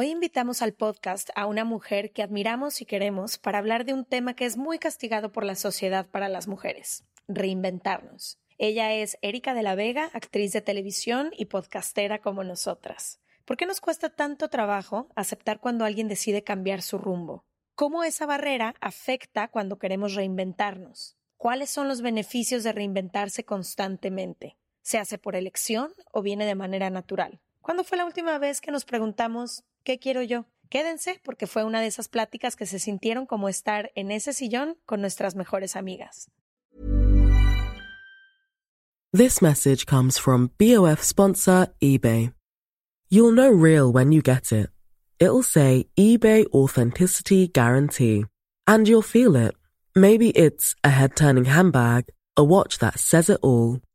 Hoy invitamos al podcast a una mujer que admiramos y queremos para hablar de un tema que es muy castigado por la sociedad para las mujeres, reinventarnos. Ella es Erika de la Vega, actriz de televisión y podcastera como nosotras. ¿Por qué nos cuesta tanto trabajo aceptar cuando alguien decide cambiar su rumbo? ¿Cómo esa barrera afecta cuando queremos reinventarnos? ¿Cuáles son los beneficios de reinventarse constantemente? ¿Se hace por elección o viene de manera natural? ¿Cuándo fue la última vez que nos preguntamos ¿qué quiero yo? Quédense porque fue una de esas pláticas que se sintieron como estar en ese sillón con nuestras mejores amigas. This message comes from BOF sponsor eBay. You'll know real when you get it. It'll say eBay Authenticity Guarantee. And you'll feel it. Maybe it's a head turning handbag, a watch that says it all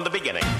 From the beginning.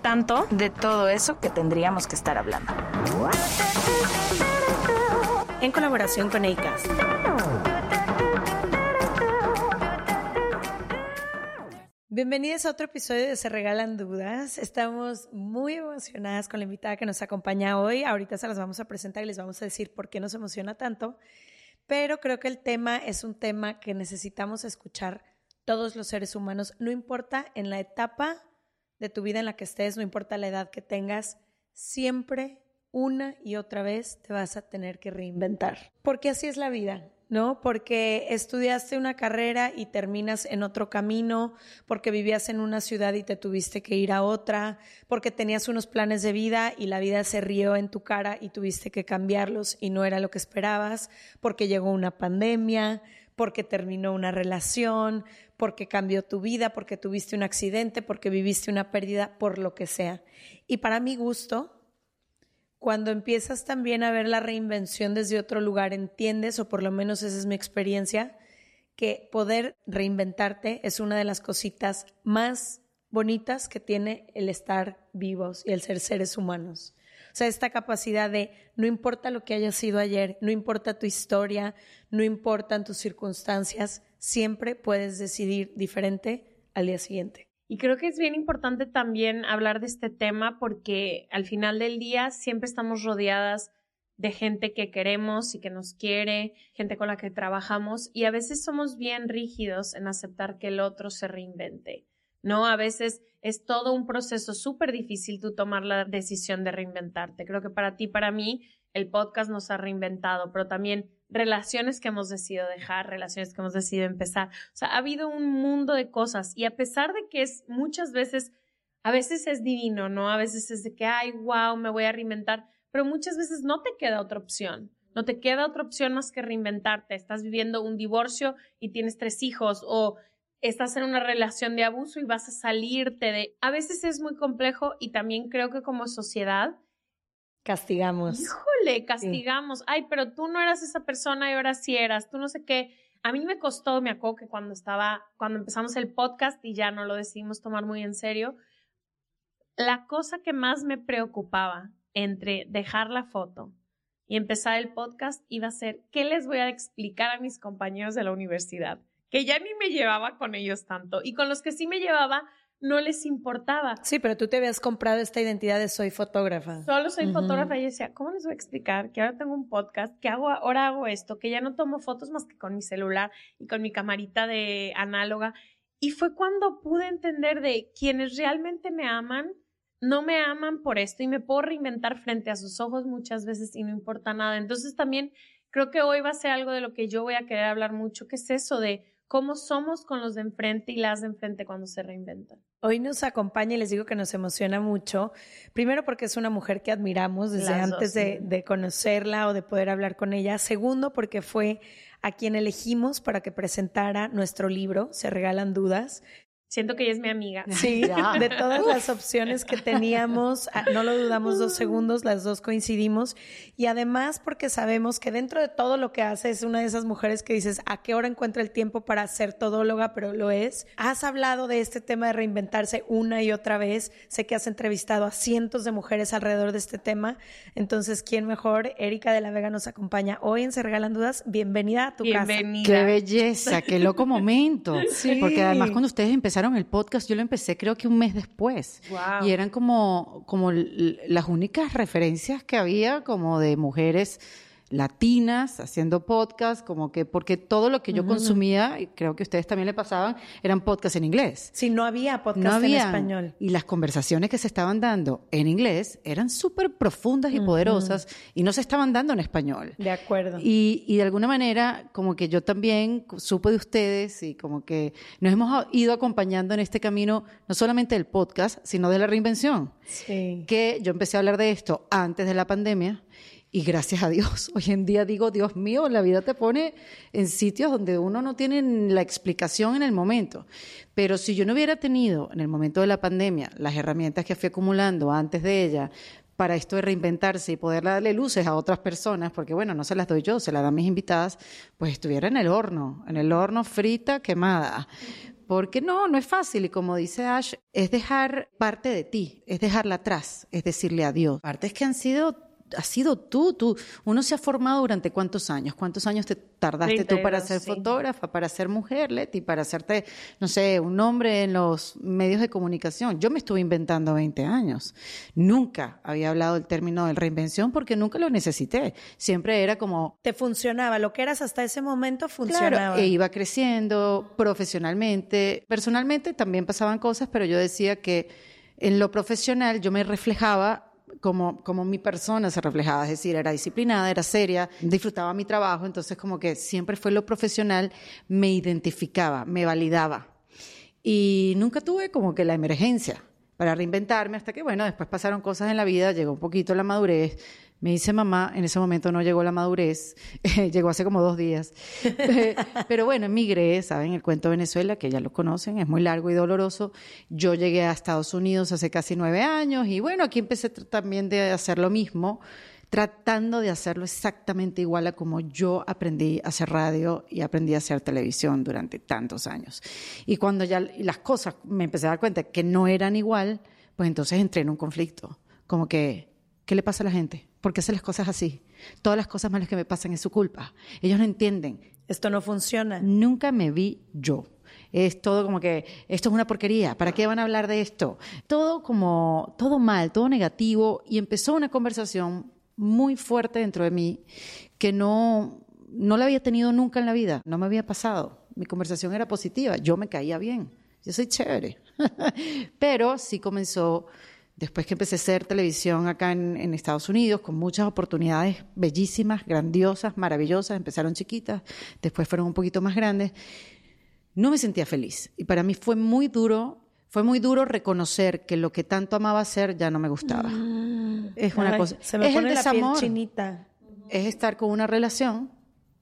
tanto de todo eso que tendríamos que estar hablando. En colaboración con ACAST. Bienvenidos a otro episodio de Se Regalan Dudas. Estamos muy emocionadas con la invitada que nos acompaña hoy. Ahorita se las vamos a presentar y les vamos a decir por qué nos emociona tanto. Pero creo que el tema es un tema que necesitamos escuchar todos los seres humanos, no importa en la etapa de tu vida en la que estés, no importa la edad que tengas, siempre una y otra vez te vas a tener que reinventar. Porque así es la vida, ¿no? Porque estudiaste una carrera y terminas en otro camino, porque vivías en una ciudad y te tuviste que ir a otra, porque tenías unos planes de vida y la vida se rió en tu cara y tuviste que cambiarlos y no era lo que esperabas, porque llegó una pandemia, porque terminó una relación, porque cambió tu vida, porque tuviste un accidente, porque viviste una pérdida, por lo que sea. Y para mi gusto, cuando empiezas también a ver la reinvención desde otro lugar, entiendes, o por lo menos esa es mi experiencia, que poder reinventarte es una de las cositas más bonitas que tiene el estar vivos y el ser seres humanos. O sea, esta capacidad de no importa lo que haya sido ayer, no importa tu historia, no importan tus circunstancias, siempre puedes decidir diferente al día siguiente. Y creo que es bien importante también hablar de este tema porque al final del día siempre estamos rodeadas de gente que queremos y que nos quiere, gente con la que trabajamos y a veces somos bien rígidos en aceptar que el otro se reinvente. ¿No? A veces es todo un proceso súper difícil tú tomar la decisión de reinventarte. Creo que para ti, para mí, el podcast nos ha reinventado, pero también relaciones que hemos decidido dejar, relaciones que hemos decidido empezar. O sea, ha habido un mundo de cosas y a pesar de que es muchas veces, a veces es divino, ¿no? A veces es de que, ay, wow, me voy a reinventar, pero muchas veces no te queda otra opción. No te queda otra opción más que reinventarte. Estás viviendo un divorcio y tienes tres hijos o estás en una relación de abuso y vas a salirte de... A veces es muy complejo y también creo que como sociedad... Castigamos. Híjole, castigamos. Ay, pero tú no eras esa persona y ahora sí eras. Tú no sé qué. A mí me costó, me acuerdo que cuando estaba, cuando empezamos el podcast y ya no lo decidimos tomar muy en serio, la cosa que más me preocupaba entre dejar la foto y empezar el podcast iba a ser qué les voy a explicar a mis compañeros de la universidad, que ya ni me llevaba con ellos tanto y con los que sí me llevaba no les importaba. Sí, pero tú te habías comprado esta identidad de soy fotógrafa. Solo soy fotógrafa y decía, ¿cómo les voy a explicar que ahora tengo un podcast, que hago ahora hago esto, que ya no tomo fotos más que con mi celular y con mi camarita de análoga? Y fue cuando pude entender de quienes realmente me aman, no me aman por esto y me puedo reinventar frente a sus ojos muchas veces y no importa nada. Entonces también creo que hoy va a ser algo de lo que yo voy a querer hablar mucho, que es eso de cómo somos con los de enfrente y las de enfrente cuando se reinventan. Hoy nos acompaña y les digo que nos emociona mucho, primero porque es una mujer que admiramos desde antes de, de conocerla o de poder hablar con ella, segundo porque fue a quien elegimos para que presentara nuestro libro, Se Regalan Dudas, Siento que ella es mi amiga. Sí, de todas las opciones que teníamos, ah, no lo dudamos dos segundos, las dos coincidimos. Y además porque sabemos que dentro de todo lo que hace es una de esas mujeres que dices, ¿a qué hora encuentra el tiempo para ser todóloga? Pero lo es. Has hablado de este tema de reinventarse una y otra vez. Sé que has entrevistado a cientos de mujeres alrededor de este tema. Entonces, ¿quién mejor? Erika de la Vega nos acompaña hoy en Se Regalan Dudas. Bienvenida a tu Bienvenida. casa. Qué belleza, qué loco momento. Sí. Porque además cuando ustedes empezaron el podcast, yo lo empecé creo que un mes después. Wow. Y eran como, como las únicas referencias que había como de mujeres latinas haciendo podcast, como que porque todo lo que yo consumía, y creo que ustedes también le pasaban, eran podcasts en inglés. Sí, no había podcast no había, en español. Y las conversaciones que se estaban dando en inglés eran súper profundas y poderosas y no se estaban dando en español. De acuerdo. Y, y, de alguna manera, como que yo también supo de ustedes y como que nos hemos ido acompañando en este camino, no solamente del podcast, sino de la reinvención. Sí. Que yo empecé a hablar de esto antes de la pandemia y gracias a Dios, hoy en día digo, Dios mío, la vida te pone en sitios donde uno no tiene la explicación en el momento. Pero si yo no hubiera tenido en el momento de la pandemia las herramientas que fui acumulando antes de ella para esto de reinventarse y poder darle luces a otras personas, porque bueno, no se las doy yo, se las dan mis invitadas, pues estuviera en el horno, en el horno frita, quemada. Porque no, no es fácil. Y como dice Ash, es dejar parte de ti, es dejarla atrás, es decirle adiós. Partes que han sido has sido tú, tú. Uno se ha formado durante cuántos años? ¿Cuántos años te tardaste 32, tú para ser sí. fotógrafa, para ser mujer, Leti, para hacerte, no sé, un nombre en los medios de comunicación? Yo me estuve inventando 20 años. Nunca había hablado del término de reinvención porque nunca lo necesité. Siempre era como... Te funcionaba, lo que eras hasta ese momento funcionaba. Claro, e iba creciendo profesionalmente. Personalmente también pasaban cosas, pero yo decía que en lo profesional yo me reflejaba como, como mi persona se reflejaba, es decir, era disciplinada, era seria, disfrutaba mi trabajo, entonces como que siempre fue lo profesional, me identificaba, me validaba. Y nunca tuve como que la emergencia para reinventarme hasta que, bueno, después pasaron cosas en la vida, llegó un poquito la madurez, me dice mamá, en ese momento no llegó la madurez, llegó hace como dos días. Pero bueno, emigré, ¿saben? El cuento de Venezuela, que ya lo conocen, es muy largo y doloroso. Yo llegué a Estados Unidos hace casi nueve años y bueno, aquí empecé también de hacer lo mismo, tratando de hacerlo exactamente igual a como yo aprendí a hacer radio y aprendí a hacer televisión durante tantos años. Y cuando ya las cosas me empecé a dar cuenta que no eran igual, pues entonces entré en un conflicto, como que, ¿qué le pasa a la gente? ¿Por qué hace las cosas así? Todas las cosas malas que me pasan es su culpa. Ellos no entienden. Esto no funciona. Nunca me vi yo. Es todo como que esto es una porquería. ¿Para qué van a hablar de esto? Todo como todo mal, todo negativo y empezó una conversación muy fuerte dentro de mí que no no la había tenido nunca en la vida. No me había pasado. Mi conversación era positiva. Yo me caía bien. Yo soy chévere. Pero sí comenzó Después que empecé a hacer televisión acá en, en, Estados Unidos, con muchas oportunidades bellísimas, grandiosas, maravillosas, empezaron chiquitas, después fueron un poquito más grandes, no me sentía feliz. Y para mí fue muy duro, fue muy duro reconocer que lo que tanto amaba hacer ya no me gustaba. Mm, es una ay, cosa. Se me es pone el desamor. la piel chinita. Es estar con una relación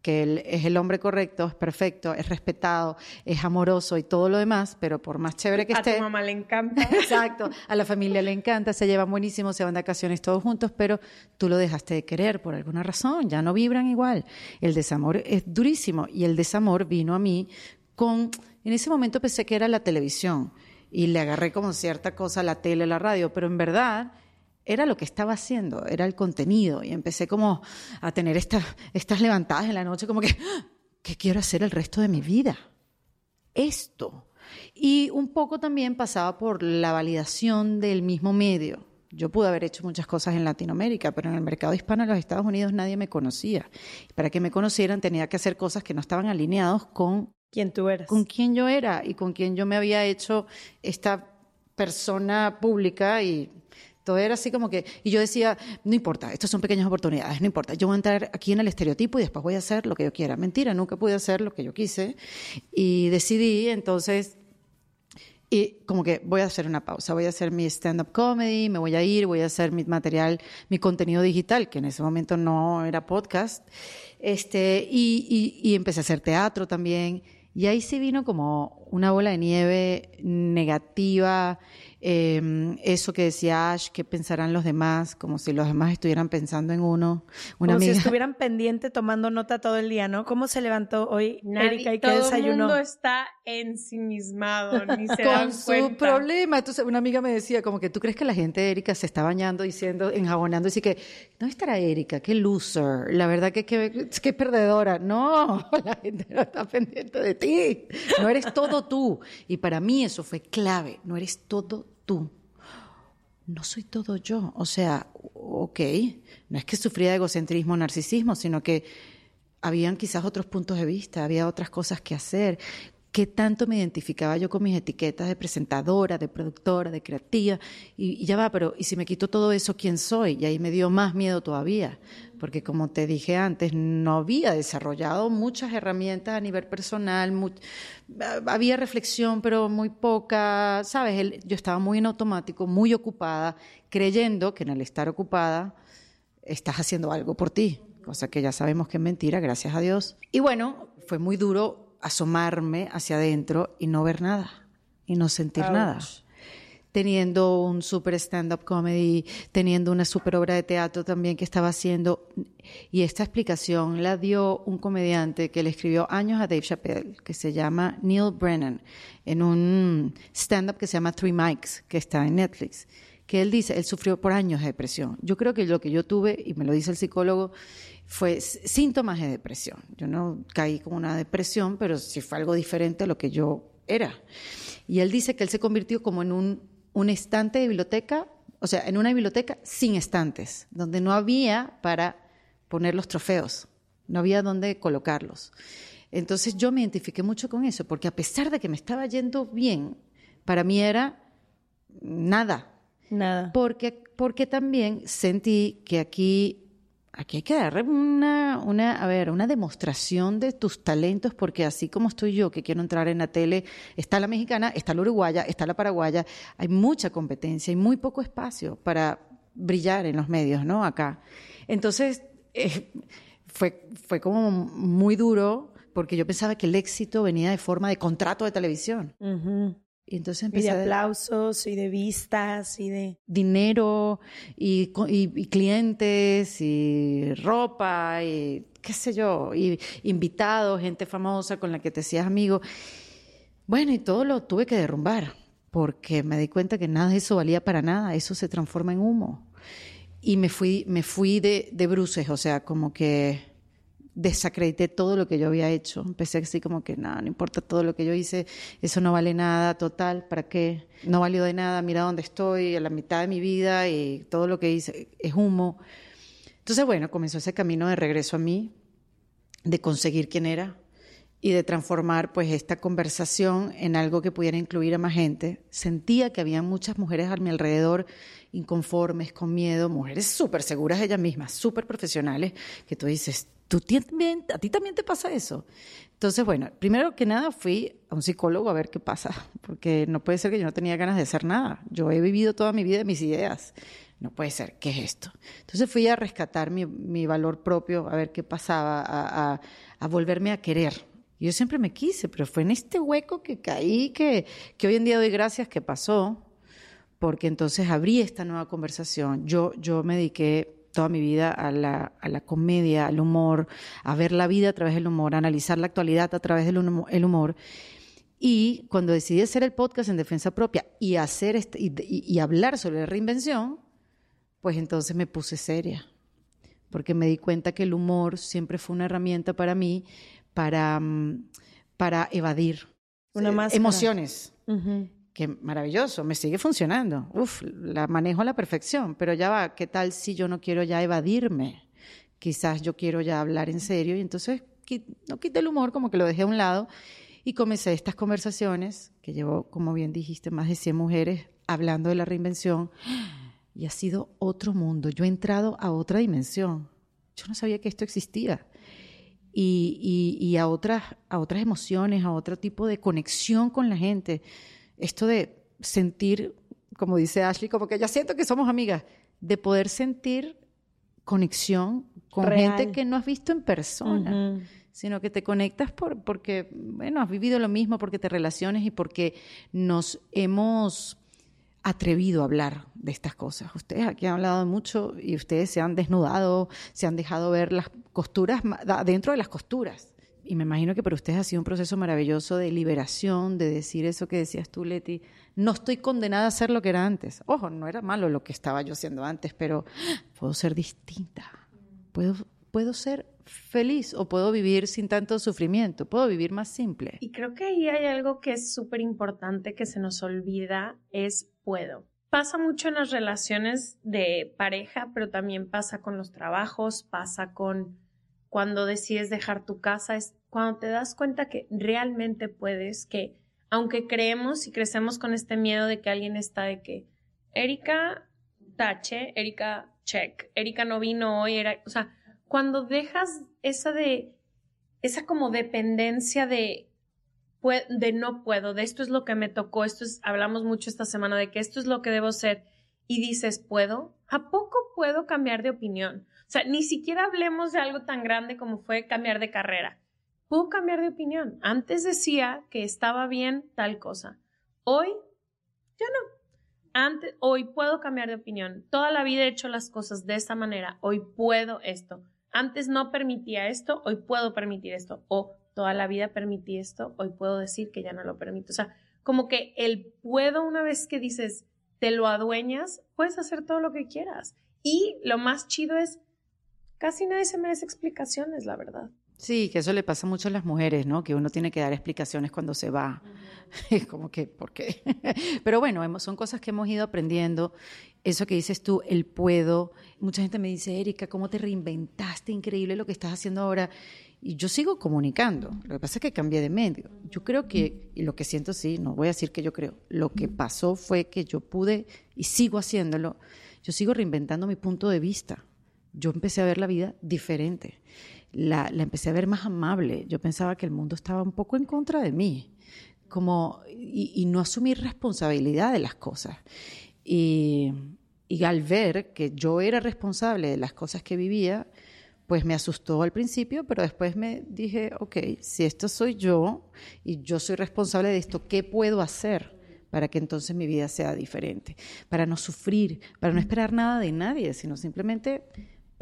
que él es el hombre correcto, es perfecto, es respetado, es amoroso y todo lo demás, pero por más chévere que a esté. A tu mamá le encanta. Exacto, a la familia le encanta, se llevan buenísimo, se van de vacaciones todos juntos, pero tú lo dejaste de querer por alguna razón, ya no vibran igual. El desamor es durísimo y el desamor vino a mí con. En ese momento pensé que era la televisión. y le agarré como cierta cosa a la tele, a la radio, pero en verdad era lo que estaba haciendo, era el contenido y empecé como a tener estas, estas levantadas en la noche como que. ¿qué quiero hacer el resto de mi vida? Esto. Y un poco también pasaba por la validación del mismo medio. Yo pude haber hecho muchas cosas en Latinoamérica, pero en el mercado hispano en los Estados Unidos nadie me conocía. Para que me conocieran tenía que hacer cosas que no estaban alineados con quién tú eras. Con quién yo era y con quién yo me había hecho esta persona pública y todo era así como que, y yo decía, no importa, estas son pequeñas oportunidades, no importa, yo voy a entrar aquí en el estereotipo y después voy a hacer lo que yo quiera. Mentira, nunca pude hacer lo que yo quise y decidí entonces, y como que voy a hacer una pausa, voy a hacer mi stand-up comedy, me voy a ir, voy a hacer mi material, mi contenido digital, que en ese momento no era podcast, este, y, y, y empecé a hacer teatro también. Y ahí sí vino como una bola de nieve negativa, eh, eso que decía Ash, que pensarán los demás, como si los demás estuvieran pensando en uno. Una como si estuvieran pendiente tomando nota todo el día, ¿no? ¿Cómo se levantó hoy Erika y qué desayunó? Todo el mundo está ensimismado, ni se Con dan su problema. Entonces una amiga me decía como que tú crees que la gente de Erika se está bañando, diciendo, enjabonando, y que, ¿dónde estará Erika? Qué loser. La verdad que qué perdedora. No, la gente no está pendiente de ti. No eres todo tú. Y para mí eso fue clave. No eres todo No soy todo yo. O sea, ok, no es que sufría de egocentrismo o narcisismo, sino que habían quizás otros puntos de vista, había otras cosas que hacer. ¿Qué tanto me identificaba yo con mis etiquetas de presentadora, de productora, de creativa? Y, y, ya va, pero ¿y si me quito todo eso, quién soy? Y ahí me dio más miedo todavía, porque como te dije antes, no había desarrollado muchas herramientas a nivel personal, muy, había reflexión, pero muy poca, ¿sabes? Yo estaba muy en automático, muy ocupada, creyendo que en el estar ocupada estás haciendo algo por ti, cosa que ya sabemos que es mentira, gracias a Dios. Y bueno, fue muy duro asomarme hacia adentro y no ver nada y no sentir nada. Teniendo un super stand-up comedy, teniendo una super obra de teatro también que estaba haciendo. Y esta explicación la dio un comediante que le escribió años a Dave Chappelle, que se llama Neil Brennan, en un stand-up que se llama Three Mics, que está en Netflix. Que él dice, él sufrió por años de depresión. Yo creo que lo que yo tuve, y me lo dice el psicólogo, fue síntomas de depresión. Yo no caí con una depresión, pero sí fue algo diferente a lo que yo era. Y él dice que él se convirtió como en un, un estante de biblioteca, o sea, en una biblioteca sin estantes, donde no había para poner los trofeos, no había dónde colocarlos. Entonces yo me identifiqué mucho con eso, porque a pesar de que me estaba yendo bien, para mí era nada. Nada. Porque, porque también sentí que aquí aquí hay que dar una, una, a ver, una demostración de tus talentos, porque así como estoy yo, que quiero entrar en la tele, está la mexicana, está la uruguaya, está la paraguaya, hay mucha competencia y muy poco espacio para brillar en los medios, ¿no? Acá. Entonces, eh, fue, fue como muy duro, porque yo pensaba que el éxito venía de forma de contrato de televisión. Y entonces empecé y de aplausos y de vistas y de dinero y, y, clientes y ropa y qué sé yo, y invitados, gente famosa con la que te hacías amigo. Bueno, y todo lo tuve que derrumbar porque me di cuenta que nada de eso valía para nada, eso se transforma en humo. Y me fui, me fui de, de bruces, o sea, como que desacredité todo lo que yo había hecho. Empecé así como que, nada, no importa todo lo que yo hice, eso no vale nada, total, ¿para qué? No valió de nada, mira dónde estoy, a la mitad de mi vida y todo lo que hice es humo. Entonces, bueno, comenzó ese camino de regreso a mí, de conseguir quién era y de transformar pues esta conversación en algo que pudiera incluir a más gente. Sentía que había muchas mujeres a mi alrededor inconformes, con miedo, mujeres súper seguras ellas mismas, súper profesionales, que tú dices, ¿Tú también, ¿A ti también te pasa eso? Entonces, bueno, primero que nada fui a un psicólogo a ver qué pasa, porque no puede ser que yo no tenía ganas de hacer nada. Yo he vivido toda mi vida mis ideas. No puede ser, ¿qué es esto? Entonces fui a rescatar mi, mi valor propio, a ver qué pasaba, a, a, a, volverme a querer. Yo siempre me quise, pero fue en este hueco que caí, que, que hoy en día doy gracias que pasó, porque entonces abrí esta nueva conversación. Yo, yo me dediqué toda mi vida a la, a la, comedia, al humor, a ver la vida a través del humor, a analizar la actualidad a través del humor. Y cuando decidí hacer el podcast en defensa propia y, hacer este, y, y hablar sobre la reinvención, pues entonces me puse seria, porque me di cuenta que el humor siempre fue una herramienta para mí para, mm, para evadir Una eh, emociones. Ujú. Que maravilloso, me sigue funcionando. Uf, la manejo a la perfección, pero ya va, ¿qué tal si yo no quiero ya evadirme? Quizás yo quiero ya hablar en serio y entonces no quité el humor, como que lo dejé a un lado y comencé estas conversaciones, que llevo, como bien dijiste, más de 100 mujeres hablando de la reinvención y ha sido otro mundo. Yo he entrado a otra dimensión. Yo no sabía que esto existía. Y, y- y a, otras, a otras emociones, a otro tipo de conexión con la gente. Esto de sentir, como dice Ashley, como que ya siento que somos amigas, de poder sentir conexión con Real. gente que no has visto en persona sino que te conectas por, porque, bueno, has vivido lo mismo, porque te relaciones y porque nos hemos atrevido a hablar de estas cosas. Ustedes aquí han hablado mucho y ustedes se han desnudado, se han dejado ver las costuras dentro de las costuras. Y me imagino que para ustedes ha sido un proceso maravilloso de liberación, de decir eso que decías tú, Leti. No estoy condenada a ser lo que era antes. Ojo, no era malo lo que estaba yo haciendo antes, pero puedo ser distinta. Puedo, puedo ser feliz o puedo vivir sin tanto sufrimiento. Puedo vivir más simple. Y creo que ahí hay algo que es súper importante que se nos olvida, es puedo. Pasa mucho en las relaciones de pareja, pero también pasa con los trabajos, pasa con cuando decides dejar tu casa, es cuando te das cuenta que realmente puedes, que aunque creemos y crecemos con este miedo de que alguien está de que Erika tache, Erika check, Erika no vino hoy, era, o sea, cuando dejas esa de esa como dependencia de de no puedo, de esto es lo que me tocó, esto es hablamos mucho esta semana de que esto es lo que debo ser y dices, ¿puedo? ¿A poco puedo cambiar de opinión? O sea, ni siquiera hablemos de algo tan grande como fue cambiar de carrera. Puedo cambiar de opinión. Antes decía que estaba bien tal cosa. Hoy ya no. Antes, hoy puedo cambiar de opinión. Toda la vida he hecho las cosas de esta manera. Hoy puedo esto. Antes no permitía esto, hoy puedo permitir esto. O toda la vida permití esto, hoy puedo decir que ya no lo permito. O sea, como que el puedo, una vez que dices, te lo adueñas, puedes hacer todo lo que quieras. Y lo más chido es, casi nadie se merece explicaciones, la verdad. Sí, que eso le pasa mucho a las mujeres, ¿no? Que uno tiene que dar explicaciones cuando se va. Es como que, ¿por qué? Pero bueno, son cosas que hemos ido aprendiendo. Eso que dices tú, el puedo. Mucha gente me dice, Erika, ¿cómo te reinventaste? Increíble lo que estás haciendo ahora. Y yo sigo comunicando. Lo que pasa es que cambié de medio. Yo creo que, y lo que siento, sí, no voy a decir que yo creo, lo que pasó fue que yo pude, y sigo haciéndolo, yo sigo reinventando mi punto de vista. Yo empecé a ver la vida diferente. La, empecé a ver más amable. Yo pensaba que el mundo estaba un poco en contra de mí. Como, y, y no asumir responsabilidad de las cosas. Y, y al ver que yo era responsable de las cosas que vivía, pues me asustó al principio, pero después me dije, ok, si esto soy yo y yo soy responsable de esto, ¿qué puedo hacer para que entonces mi vida sea diferente? Para no sufrir, para no esperar nada de nadie, sino simplemente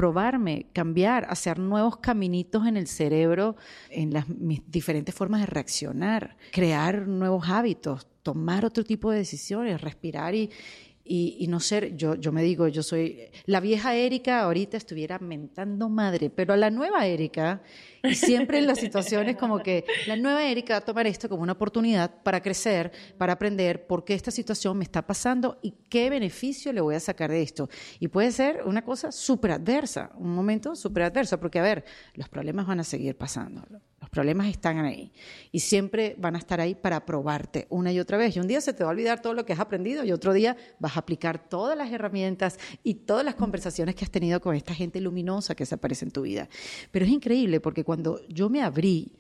probarme, cambiar, hacer nuevos caminitos en el cerebro, en las mis diferentes formas de reaccionar, crear nuevos hábitos, tomar otro tipo de decisiones, respirar y, y, y, no ser, yo, yo me digo, yo soy, la vieja Erika ahorita estuviera mentando madre, pero la nueva Erika, y siempre en las situaciones como que la nueva Erika va a tomar esto como una oportunidad para crecer, para aprender por qué esta situación me está pasando y qué beneficio le voy a sacar de esto. Y puede ser una cosa súper adversa, un momento súper adverso, porque a ver, los problemas van a seguir pasando. Problemas están ahí y siempre van a estar ahí para probarte una y otra vez. Y un día se te va a olvidar todo lo que has aprendido y otro día vas a aplicar todas las herramientas y todas las conversaciones que has tenido con esta gente luminosa que se aparece en tu vida. Pero es increíble porque cuando yo me abrí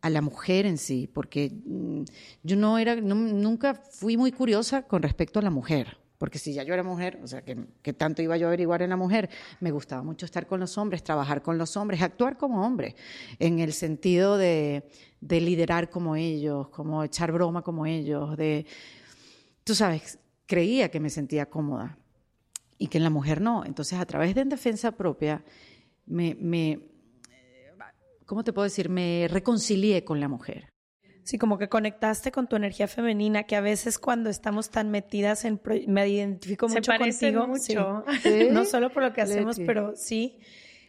a la mujer en sí, porque mm, yo no era, nunca fui muy curiosa con respecto a la mujer. Porque si ya yo era mujer, o sea, que, tanto iba yo a averiguar en la mujer, me gustaba mucho estar con los hombres, trabajar con los hombres, actuar como hombre, en el sentido de, de liderar como ellos, como echar broma como ellos, de, tú sabes, creía que me sentía cómoda y que en la mujer no. Entonces, a través de En Defensa Propia, me, me ¿cómo te puedo decir? Me reconcilié con la mujer. Sí, como que conectaste con tu energía femenina, que a veces cuando estamos tan metidas en... pro- Me identifico Se mucho parecen contigo. mucho. sí. No solo por lo que hacemos, Leti. pero sí,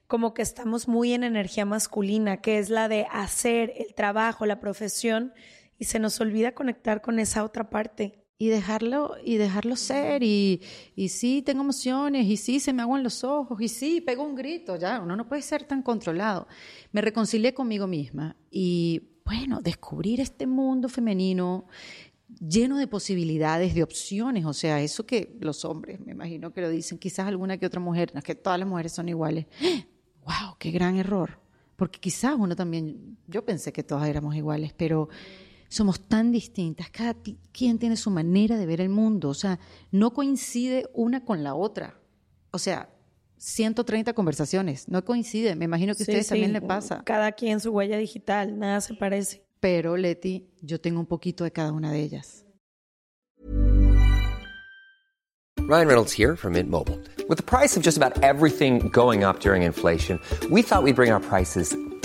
como que estamos muy en energía masculina, que es la de hacer el trabajo, la profesión, y se nos olvida conectar con esa otra parte. y dejarlo y dejarlo ser y, y sí tengo emociones y sí se me aguan los ojos y sí pego un grito ya uno no puede ser tan controlado me reconcilié conmigo misma y bueno descubrir este mundo femenino lleno de posibilidades de opciones o sea eso que los hombres me imagino que lo dicen quizás alguna que otra mujer no es que todas las mujeres son iguales wow qué gran error porque quizás uno también yo pensé que todas éramos iguales pero somos tan distintas, cada quien tiene su manera de ver el mundo, o sea, no coincide una con la otra. O sea, 130 conversaciones, no coincide, me imagino que a Sí, ustedes sí, también le pasa. Cada quien su huella digital, nada se parece. Pero, Leti, yo tengo un poquito de cada una de ellas. Ryan Reynolds here from Mint Mobile. With the price of just about everything going up during inflation, we thought we'd bring our prices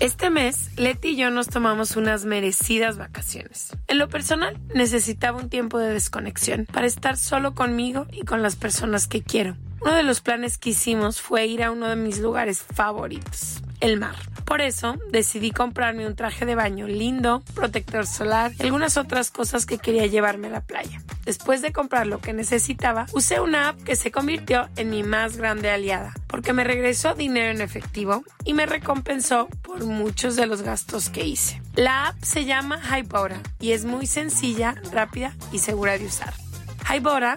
Este mes, Leti y yo nos tomamos unas merecidas vacaciones. En lo personal, necesitaba un tiempo de desconexión para estar solo conmigo y con las personas que quiero. Uno de los planes que hicimos fue ir a uno de mis lugares favoritos, el mar. Por eso decidí comprarme un traje de baño lindo, protector solar y algunas otras cosas que quería llevarme a la playa. Después de comprar lo que necesitaba, usé una app que se convirtió en mi más grande aliada, porque me regresó dinero en efectivo y me recompensó por muchos de los gastos que hice. La app se llama Hypora y es muy sencilla, rápida y segura de usar. Hybora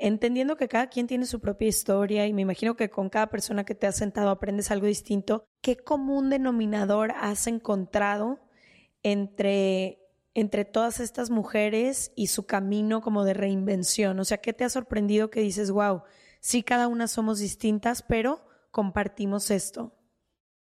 Entendiendo que cada quien tiene su propia historia y me imagino que con cada persona que te has sentado aprendes algo distinto, ¿qué común denominador has encontrado entre, entre todas estas mujeres y su camino como de reinvención? O sea, ¿qué te ha sorprendido que dices, wow, sí, cada una somos distintas, pero compartimos esto?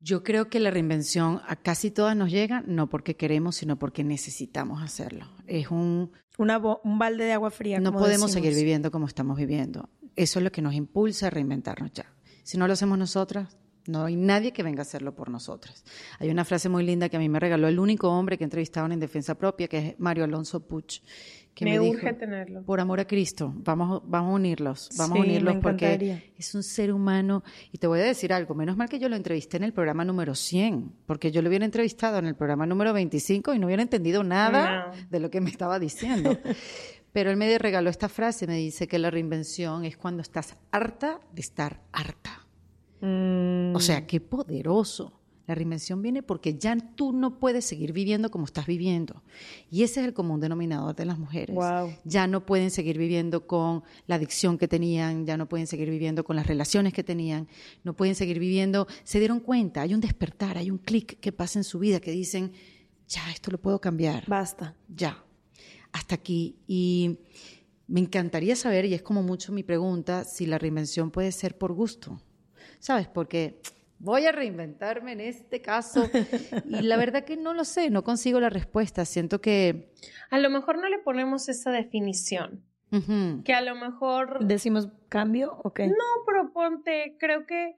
Yo creo que la reinvención a casi todas nos llega, no porque queremos, sino porque necesitamos hacerlo. Es un... Una un balde de agua fría. No como podemos decimos. seguir viviendo como estamos viviendo. Eso es lo que nos impulsa a reinventarnos ya. Si no lo hacemos nosotras, no hay nadie que venga a hacerlo por nosotras. Hay una frase muy linda que a mí me regaló el único hombre que entrevistaron en Defensa Propia, que es Mario Alonso Puch, que Me me, urge tenerlo. por amor a Cristo, vamos, vamos a unirlos, vamos Sí, a unirlos porque es un ser humano. Y te voy a decir algo, menos mal que yo lo entrevisté en el programa número 100, porque yo lo hubiera entrevistado en el programa número 25 y no hubiera entendido nada No. de lo que me estaba diciendo. Pero él me regaló esta frase, me dice que la reinvención es cuando estás harta de estar harta. Mm, O sea, qué poderoso. La reinvención viene porque ya tú no puedes seguir viviendo como estás viviendo. Y ese es el común denominador de las mujeres. Wow. Ya no pueden seguir viviendo con la adicción que tenían, ya no pueden seguir viviendo con las relaciones que tenían, no pueden seguir viviendo. Se dieron cuenta, hay un despertar, hay un clic que pasa en su vida que dicen, ya, esto lo puedo cambiar. Basta. Ya. Hasta aquí. Y me encantaría saber, y es como mucho mi pregunta, si la reinvención puede ser por gusto. ¿Sabes? Porque voy a reinventarme en este caso. Y la verdad que no lo sé, no consigo la respuesta. Siento que... A lo mejor no le ponemos esa definición. Que a lo mejor... ¿Decimos cambio o qué? No, pero ponte, creo que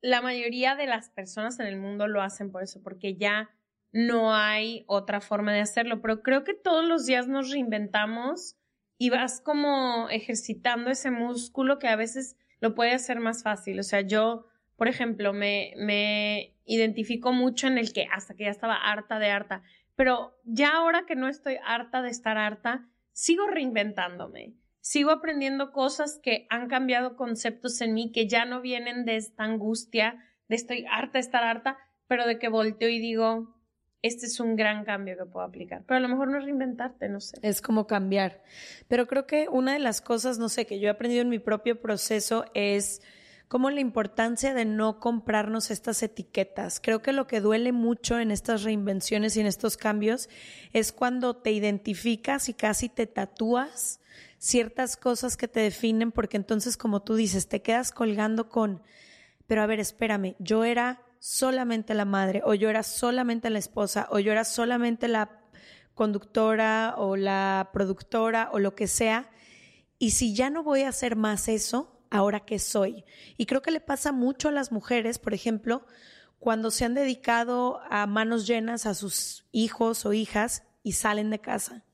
la mayoría de las personas en el mundo lo hacen por eso, porque ya no hay otra forma de hacerlo. Pero creo que todos los días nos reinventamos y vas como ejercitando ese músculo que a veces lo puede hacer más fácil. O sea, yo, por ejemplo, me, me identifico mucho en el que hasta que ya estaba harta de harta, pero ya ahora que no estoy harta de estar harta, sigo reinventándome. Sigo aprendiendo cosas que han cambiado conceptos en mí que ya no vienen de esta angustia, de estoy harta de estar harta, pero de que volteo y digo, este es un gran cambio que puedo aplicar. Pero a lo mejor no es reinventarte, no sé. Es como cambiar. Pero creo que una de las cosas, no sé, que yo he aprendido en mi propio proceso es como la importancia de no comprarnos estas etiquetas. Creo que lo que duele mucho en estas reinvenciones y en estos cambios es cuando te identificas y casi te tatúas ciertas cosas que te definen, porque entonces, como tú dices, te quedas colgando con, pero a ver, espérame, yo era solamente la madre, o yo era solamente la esposa, o yo era solamente la conductora o la productora o lo que sea. Y si ya no voy a hacer más eso, ahora qué soy. Y creo que le pasa mucho a las mujeres, por ejemplo, cuando se han dedicado a manos llenas a sus hijos o hijas y salen de casa.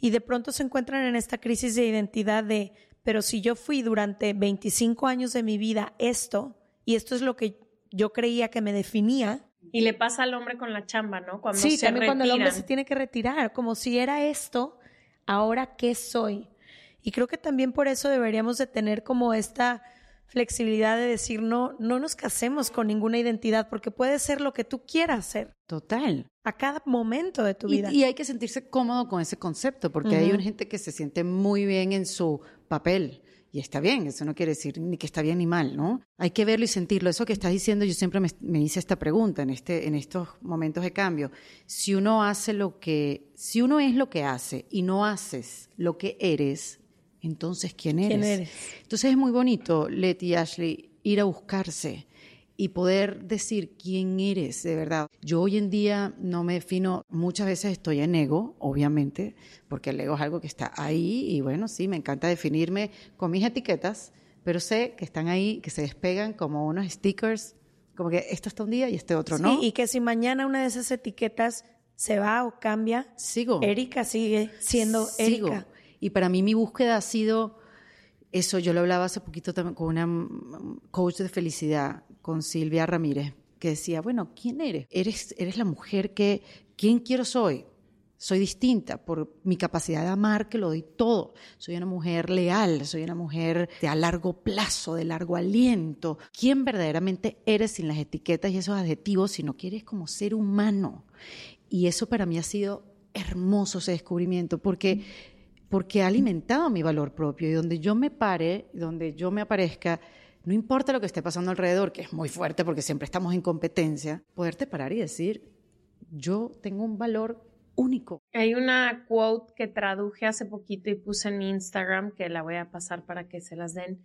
Y de pronto se encuentran en esta crisis de identidad de, pero si yo fui durante 25 años de mi vida esto, y esto es lo que yo creía que me definía. Y le pasa al hombre con la chamba, ¿no? Cuando sí, se también cuando el hombre se tiene que retirar, como si era esto, ahora qué soy. Y creo que también por eso deberíamos de tener como esta flexibilidad de decir no, no nos casemos con ninguna identidad, porque puede ser lo que tú quieras ser Total. a cada momento de tu Y, vida. y hay que sentirse cómodo con ese concepto, porque hay una gente que se siente muy bien en su papel. Y está bien, eso no quiere decir ni que está bien ni mal, ¿no? Hay que verlo y sentirlo. Eso que estás diciendo, yo siempre me, me hice esta pregunta en, este, en estos momentos de cambio. Si uno hace lo que, si uno es lo que hace y no haces lo que eres, entonces ¿quién eres? ¿Quién eres? Entonces es muy bonito, Leti y Ashley, ir a buscarse y poder decir quién eres de verdad. Yo hoy en día no me defino, muchas veces estoy en ego, obviamente, porque el ego es algo que está ahí y bueno, sí, me encanta definirme con mis etiquetas, pero sé que están ahí, que se despegan como unos stickers, como que esto está un día y este otro no. Sí, y que si mañana una de esas etiquetes se va o cambia, Sigo. Erika sigue siendo Sigo. Erika. Y para mí mi búsqueda ha sido eso. Yo lo hablaba hace poquito también con una coach de felicidad, con Silvia Ramírez, que decía, bueno, ¿quién eres? Eres, eres la mujer que, ¿quién quiero soy? Soy distinta por mi capacidad de amar, que lo doy todo. Soy una mujer leal, soy una mujer de a largo plazo, de largo aliento. ¿Quién verdaderamente eres sin las etiquetas y esos adjetivos, sino que eres como ser humano? Y eso para mí ha sido hermoso ese descubrimiento, porque, porque ha alimentado mi valor propio. Y donde yo me pare, donde yo me aparezca, no importa lo que esté pasando alrededor, que es muy fuerte porque siempre estamos en competencia, poderte parar y decir, yo tengo un valor único. Hay una quote que traduje hace poquito y puse en mi Instagram, que la voy a pasar para que se las den,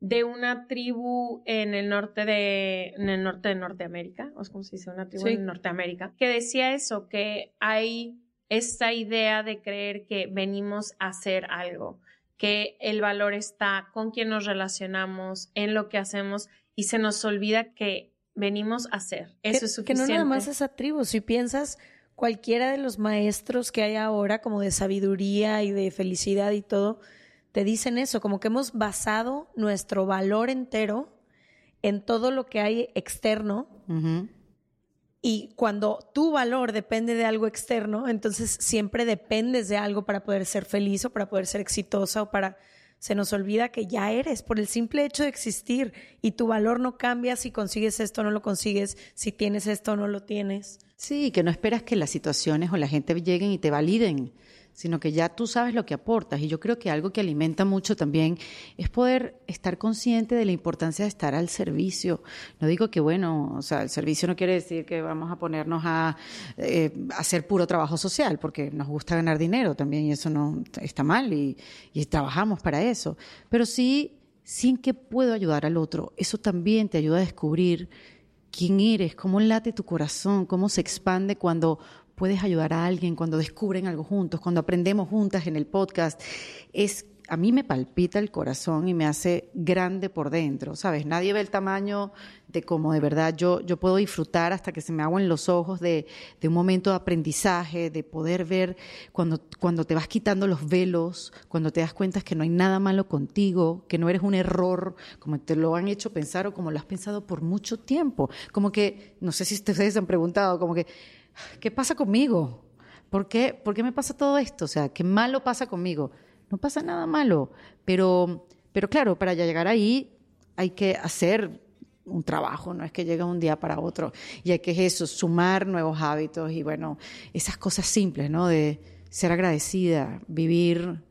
de una tribu en el norte de, en el norte de Norteamérica, o es como se dice, una tribu Sí. en Norteamérica, que decía eso, que hay esta idea de creer que venimos a hacer algo, que el valor está con quien nos relacionamos, en lo que hacemos, y se nos olvida que venimos a hacer. Eso que, es que suficiente. no nada más esa tribu. Si piensas cualquiera de los maestros que hay ahora, como de sabiduría y de felicidad y todo, te dicen eso, como que hemos basado nuestro valor entero en todo lo que hay externo. Y cuando tu valor depende de algo externo, entonces siempre dependes de algo para poder ser feliz o para poder ser exitosa o para Se nos olvida que ya eres por el simple hecho de existir y tu valor no cambia si consigues esto o no lo consigues, si tienes esto o no lo tienes. Sí, que no esperas que las situaciones o la gente lleguen y te validen sino que ya tú sabes lo que aportas. Y yo creo que algo que alimenta mucho también es poder estar consciente de la importancia de estar al servicio. No digo que, bueno, o sea, el servicio no quiere decir que vamos a ponernos a eh, hacer puro trabajo social, porque nos gusta ganar dinero también y eso no está mal y, y trabajamos para eso. Pero sí, sin que puedo ayudar al otro, eso también te ayuda a descubrir quién eres, cómo late tu corazón, cómo se expande cuando puedes ayudar a alguien, cuando descubren algo juntos, cuando aprendemos juntas en el podcast, es a mí me palpita el corazón y me hace grande por dentro, ¿sabes? Nadie ve el tamaño de cómo de verdad yo, yo puedo disfrutar hasta que se me en los ojos de, de, un momento de aprendizaje, de poder ver cuando, cuando te vas quitando los velos, cuando te das cuenta que no hay nada malo contigo, que no eres un error, como te lo han hecho pensar o como lo has pensado por mucho tiempo. Como que, no sé si ustedes han preguntado, como que ¿qué pasa conmigo? ¿Por qué, ¿Por qué me pasa todo esto? O sea, ¿qué malo pasa conmigo? No pasa nada malo, pero, pero claro, para llegar ahí hay que hacer un trabajo, no es que llega un día para otro. Y hay que eso, sumar nuevos hábitos y bueno, esas cosas simples, ¿no? De ser agradecida, vivir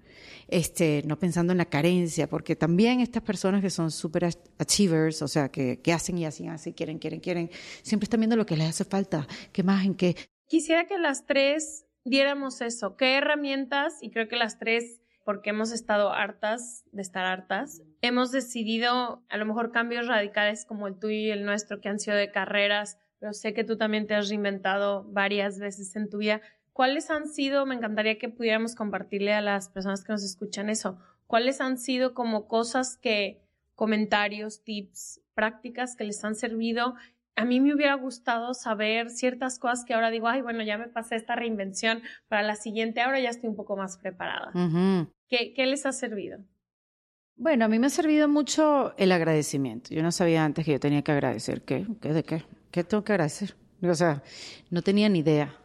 este, no pensando en la carencia, porque también estas personas que son super achievers, o sea, que, que hacen y hacen, así, quieren, quieren, quieren, siempre están viendo lo que les hace falta, qué más, en qué. Quisiera que las tres diéramos eso, qué herramientas, y creo que las tres, porque hemos estado hartas de estar hartas, hemos decidido a lo mejor cambios radicales como el tuyo y el nuestro, que han sido de carreras, pero sé que tú también te has reinventado varias veces en tu vida. ¿Cuáles han sido, me encantaría que pudiéramos compartirle a las personas que nos escuchan eso, cuáles han sido como cosas que, comentarios, tips, prácticas que les han servido? A mí me hubiera gustado saber ciertas cosas que ahora digo, ay, bueno, ya me pasé esta reinvención, para la siguiente ahora ya estoy un poco más preparada. ¿Qué, ¿Qué les ha servido? Bueno, a mí me ha servido mucho el agradecimiento. Yo no sabía antes que yo tenía que agradecer. ¿Qué? ¿Qué de qué? ¿Qué tengo que agradecer? O sea, no tenía ni idea.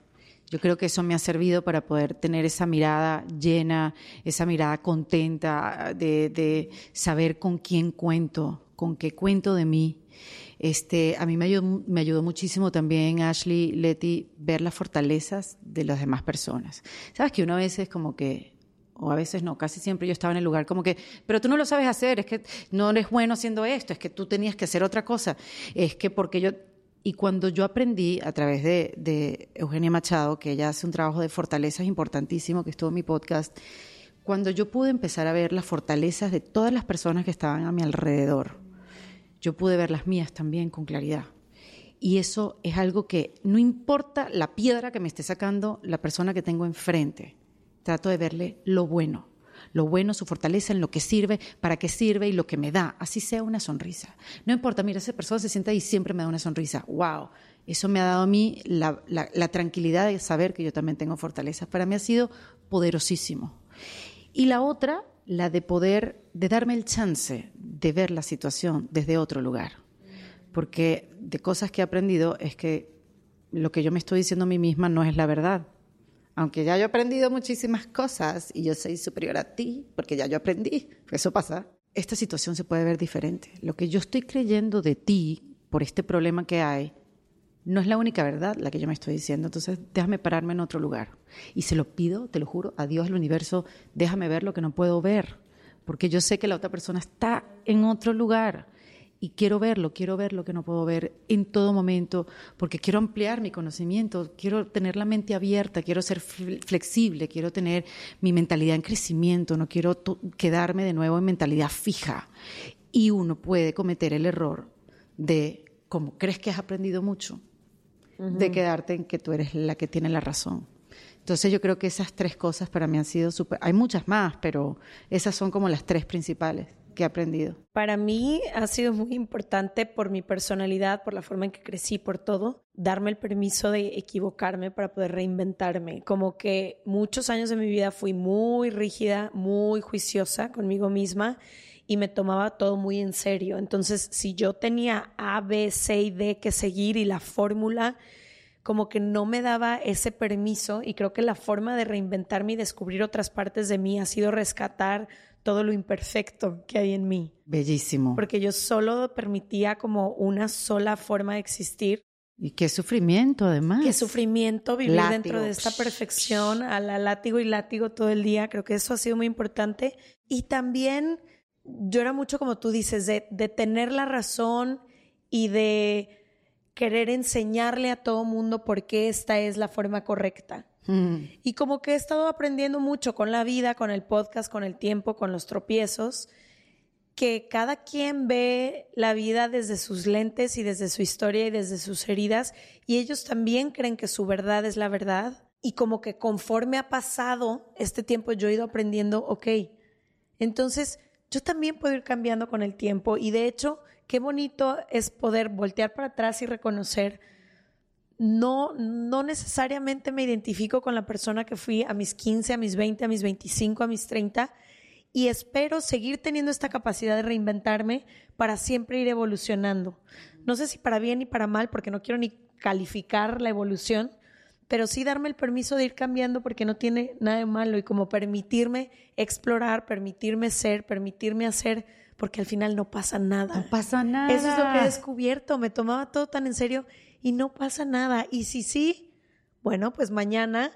Yo creo que eso me ha servido para poder tener esa mirada llena, esa mirada contenta de, saber con quién cuento, con qué cuento de mí. Este, a mí me ayudó, me ayudó muchísimo también, Ashley, Letty, ver las fortalezas de las demás personas. Sabes que una vez es como que, o a veces no, casi siempre yo estaba en el lugar como que, pero tú no lo sabes hacer, es que no eres bueno haciendo esto, es que tú tenías que hacer otra cosa, es que porque yo y cuando yo aprendí a través de, Eugenia Machado, que ella hace un trabajo de fortalezas importantísimo, que estuvo en mi podcast, cuando yo pude empezar a ver las fortalezas de todas las personas que estaban a mi alrededor, yo pude ver las mías también con claridad. Y eso es algo que no importa la piedra que me esté sacando la persona que tengo enfrente, trato de verle lo bueno lo bueno, su fortaleza, en lo que sirve, para qué sirve y lo que me da, así sea una sonrisa. No importa, mira, esa persona se sienta y siempre me da una sonrisa. ¡Wow! Eso me ha dado a mí la, tranquilidad de saber que yo también tengo fortaleza. Para mí ha sido poderosísimo. Y la otra, la de poder, de darme el chance de ver la situación desde otro lugar. Porque de cosas que he aprendido es que lo que yo me estoy diciendo a mí misma no es la verdad aunque ya yo he aprendido muchísimas cosas y yo soy superior a ti, porque ya yo aprendí, eso pasa, esta situación se puede ver diferente. Lo que yo estoy creyendo de ti por este problema que hay, no es la única verdad la que yo me estoy diciendo. Entonces, déjame pararme en otro lugar. Y se lo pido, te lo juro, a Dios, al universo, déjame ver lo que no puedo ver. Porque yo sé que la otra persona está en otro lugar y quiero verlo, quiero ver lo que no puedo ver en todo momento, porque quiero ampliar mi conocimiento, quiero tener la mente abierta, quiero ser flexible, quiero tener mi mentalidad en crecimiento, no quiero quedarme de nuevo en mentalidad fija. Y uno puede cometer el error de, como crees que has aprendido mucho, de quedarte en que tú eres la que tiene la razón. Entonces yo creo que esas tres cosas para mí han sido súper... Hay muchas más, pero esas son como las tres principales que he aprendido? Para mí ha sido muy importante por mi personalidad, por la forma en que crecí, por todo, darme el permiso de equivocarme para poder reinventarme. Como que muchos años de mi vida fui muy rígida, muy juiciosa conmigo misma y me tomaba todo muy en serio. Entonces, si yo tenía A, B, C y D que seguir y la fórmula, como que no me daba ese permiso y creo que la forma de reinventarme y descubrir otras partes de mí ha sido rescatar todo lo imperfecto que hay en mí. Bellísimo. Porque yo solo permitía como una sola forma de existir. Y qué sufrimiento, además. Qué sufrimiento vivir dentro de esta perfección, a la látigo y látigo todo el día. Creo que eso ha sido muy importante. Y también yo era mucho como tú dices, de, de tener la razón y de querer enseñarle a todo mundo por qué esta es la forma correcta. Mm. Y como que he estado aprendiendo mucho con la vida, con el podcast, con el tiempo, con los tropiezos, que cada quien ve la vida desde sus lentes y desde su historia y desde sus heridas, y ellos también creen que su verdad es la verdad. Y como que conforme ha pasado este tiempo, yo he ido aprendiendo, ok, entonces yo también puedo ir cambiando con el tiempo. Y de hecho, qué bonito es poder voltear para atrás y reconocer no, no necesariamente me identifico con la persona que fui a mis 15, a mis 20, a mis 25, a mis 30 y espero seguir teniendo esta capacidad de reinventarme para siempre ir evolucionando. No sé si para bien ni para mal, porque no quiero ni calificar la evolución, pero sí darme el permiso de ir cambiando porque no tiene nada de malo y como permitirme explorar, permitirme ser, permitirme hacer, porque al final no pasa nada. No pasa nada. Eso es lo que he descubierto. Me tomaba todo tan en serio y no pasa nada. Y si sí, bueno, pues mañana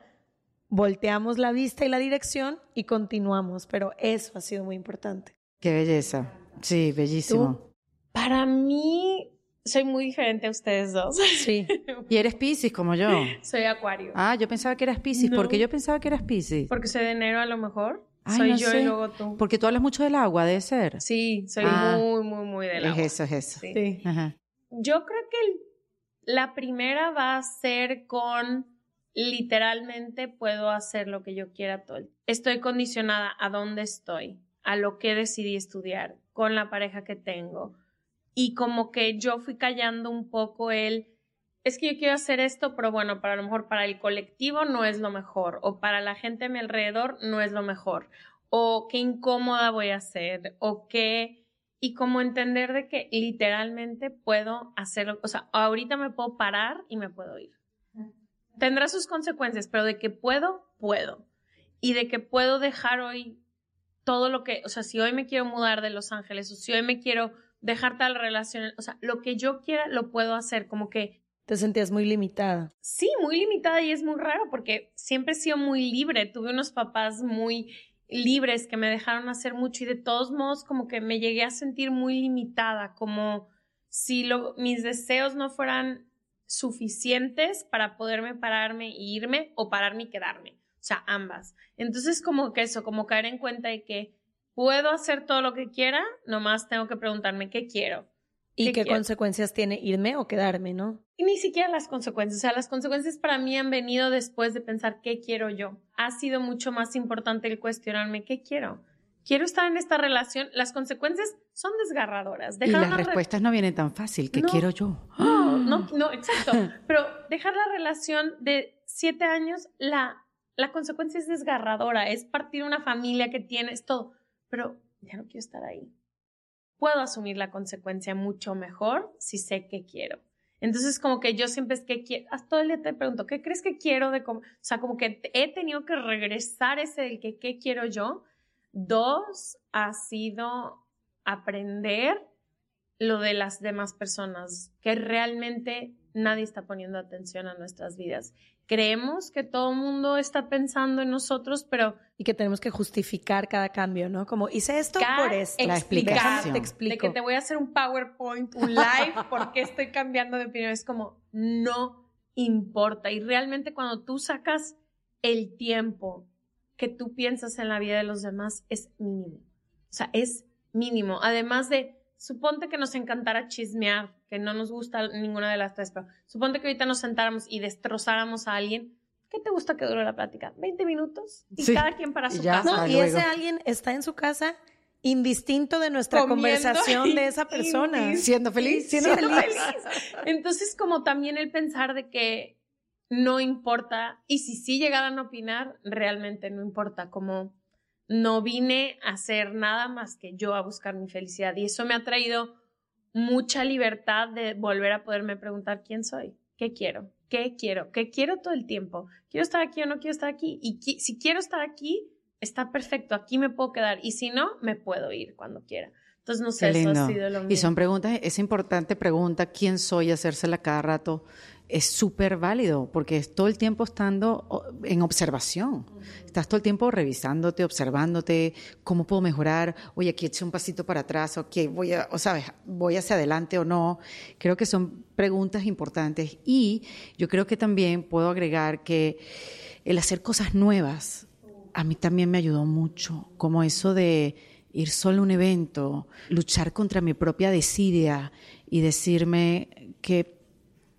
volteamos la vista y la dirección y continuamos. Pero eso ha sido muy importante. Qué belleza. Sí, bellísimo. Para mí, soy muy diferente a ustedes dos. Sí. y eres Pisces como yo. Soy Acuario. Ah, yo pensaba que eras Pisces. ¿Por qué yo pensaba que eras Pisces? Porque soy de enero a lo mejor. Ay, soy no yo sé. y luego tú. Porque tú hablas mucho del agua, debe ser. Sí, soy Ah. muy, muy, muy del agua. Es eso, es eso. Sí. Sí. Ajá. Yo creo que el- la primera va a ser con literalmente puedo hacer lo que yo quiera todo. Estoy condicionada a dónde estoy, a lo que decidí estudiar, con la pareja que tengo. Y como que yo fui callando un poco el, es que yo quiero hacer esto, pero bueno, para lo mejor para el colectivo no es lo mejor, o para la gente a mi alrededor no es lo mejor, o qué incómoda voy a ser, o qué y como entender de que literalmente puedo hacerlo, o sea, ahorita me puedo parar y me puedo ir. Tendrá sus consecuencias, pero de que puedo, puedo. Y de que puedo dejar hoy todo lo que, o sea, si hoy me quiero mudar de Los Ángeles o si hoy me quiero dejar tal relación, o sea, lo que yo quiera lo puedo hacer, como que Te sentías muy limitada. Sí, muy limitada y es muy raro porque siempre he sido muy libre. Tuve unos papás muy libres que me dejaron hacer mucho y de todos modos como que me llegué a sentir muy limitada, como si lo- mis deseos no fueran suficientes para poderme pararme e irme o pararme y quedarme. O sea, ambas. Entonces como que eso, como caer en cuenta de que puedo hacer todo lo que quiera, nomás tengo que preguntarme qué quiero. ¿Y qué, quiero? consecuencias tiene irme o quedarme, no? Y ni siquiera las consecuencias. O sea, las consecuencias para mí han venido después de pensar qué quiero yo. Ha sido mucho más importante el cuestionarme qué quiero. Quiero estar en esta relación. Las consecuencias son desgarradoras. Y Dejar las una re- respuestas no vienen tan fácil. ¿Qué No. quiero yo? No, no, no, exacto. Pero dejar la relación de siete años, la, la consecuencia es desgarradora. Es partir una familia que tienes todo. Pero ya no quiero estar ahí. Puedo asumir la consecuencia mucho mejor si sé qué quiero. Entonces, como que yo siempre es que quiero, todo el día te pregunto, ¿qué crees que quiero de cómo? O sea, como que he tenido que regresar ese del que qué quiero yo. Dos, ha sido aprender lo de las demás personas, que realmente nadie está poniendo atención a nuestras vidas. Creemos que todo el mundo está pensando en nosotros, pero Y que tenemos que justificar cada cambio, ¿no? Como hice esto por esto. La explicar, explicación. Te de explico. que te voy a hacer un PowerPoint, un live, porque estoy cambiando de opinión. Es como, no importa. Y realmente cuando tú sacas el tiempo que tú piensas en la vida de los demás, es mínimo. O sea, es mínimo. Además de, suponte que nos encantara chismear, que no nos gusta ninguna de las tres, pero suponte que ahorita nos sentáramos y destrozáramos a alguien. ¿Qué te gusta que dure la plática? ¿20 minutos? Y Sí. cada quien para Y su ya. casa. No, y luego. ese alguien está en su casa indistinto de nuestra Comiendo conversación de esa persona. y- Siendo feliz. Siendo siendo feliz. feliz. Entonces, como también el pensar de que no importa, y si sí llegaran a opinar, realmente no importa, como no vine a hacer nada más que yo a buscar mi felicidad. Y eso me ha traído mucha libertad de volver a poderme preguntar quién soy, qué quiero, qué quiero, qué quiero todo el tiempo. ¿Quiero estar aquí o no quiero estar aquí? Y qui- si quiero estar aquí, está perfecto, aquí me puedo quedar y si no, me puedo ir cuando quiera. Entonces, no sé, eso ha sido lo mío. Y son preguntas, esa importante pregunta, ¿quién soy? Hacérsela cada rato es súper válido porque es todo el tiempo estando en observación. Estás todo el tiempo revisándote, observándote, cómo puedo mejorar, oye, aquí eché un pasito para atrás, voy o sabes, voy hacia adelante o no. Creo que son preguntas importantes y yo creo que también puedo agregar que el hacer cosas nuevas a mí también me ayudó mucho, como eso de ir solo a un evento, luchar contra mi propia desidia y decirme que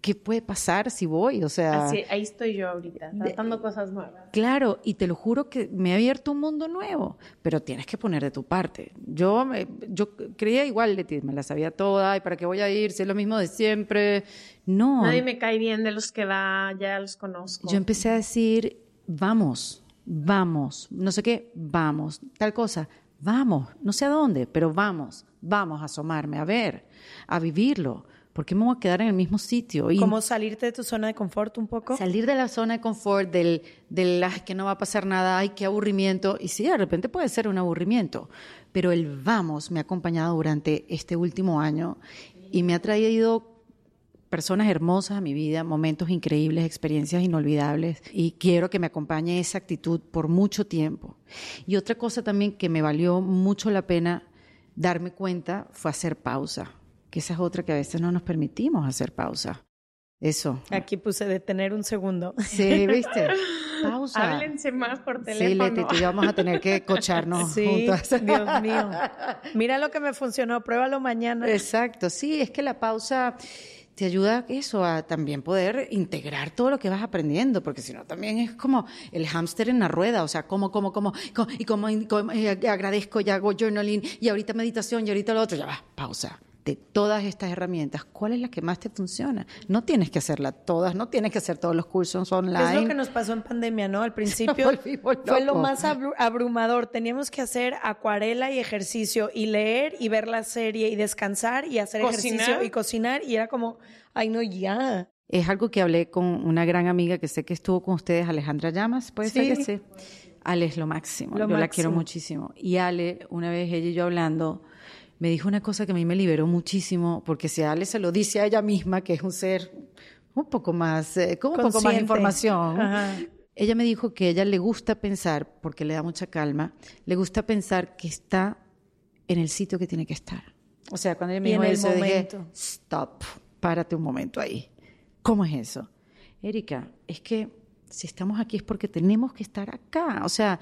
qué puede pasar si voy, o sea, Así, ahí estoy yo ahorita, tratando cosas nuevas. Claro, y te lo juro que me ha abierto un mundo nuevo, pero tienes que poner de tu parte. Yo, me- yo creía igual, Leti, me la sabía toda, ¿y para qué voy a ir? Si es lo mismo de siempre. No. Nadie me cae bien de los que va, ya los conozco. Yo empecé a decir, vamos, vamos, no sé qué, vamos, tal cosa, vamos, no sé a dónde, pero vamos, vamos a asomarme, a ver, a vivirlo. ¿Por qué me voy a quedar en el mismo sitio? Y Como salirte de tu zona de confort un poco. Salir de la zona de confort, del, del "Ay, que no va a pasar nada, ay, qué aburrimiento. Y sí, de repente puede ser un aburrimiento, pero el vamos me ha acompañado durante este último año y me ha traído personas hermosas a mi vida, momentos increíbles, experiencias inolvidables y quiero que me acompañe esa actitud por mucho tiempo. Y otra cosa también que me valió mucho la pena darme cuenta fue hacer pausa, que esa es otra que a veces no nos permitimos hacer pausa. Eso. Aquí puse detener un segundo. Sí, ¿viste? Pausa. Háblense más por Sí, teléfono. Leti, tú y yo vamos a tener que cocharnos Sí, juntas. Dios mío. Mira lo que me funcionó, pruébalo mañana. Exacto, sí, es que la pausa te ayuda eso a también poder integrar todo lo que vas aprendiendo, porque si no también es como el hámster en la rueda, o sea, como, como, como, co- y como, agradezco, y hago journaling, y ahorita meditación, y ahorita lo otro, ya va, pausa. De todas estas herramientas, ¿cuál es la que más te funciona? No tienes que hacerla todas, no tienes que hacer todos los cursos online. Es lo que nos pasó en pandemia, ¿no? Al principio fue lo más abru- abrumador. Teníamos que hacer acuarela y ejercicio y leer y ver la serie y descansar y hacer Cocinar. ejercicio y cocinar y era como, ay no, ya. Es algo que hablé con una gran amiga que sé que estuvo con ustedes, Alejandra Llamas, puede ser Sí. que sí. Ale es lo máximo, Lo yo la quiero muchísimo. Y Ale, una vez ella y yo hablando, me dijo una cosa que a mí me liberó muchísimo, porque si Ale se lo dice a ella misma, que es un ser un poco más, eh, con un poco más información, Ajá. ella me dijo que a ella le gusta pensar, porque le da mucha calma, le gusta pensar que está en el sitio que tiene que estar. O sea, cuando ella me dijo eso, dije, stop, párate un momento ahí. ¿Cómo es eso? Erika, es que si estamos aquí es porque tenemos que estar acá. O sea,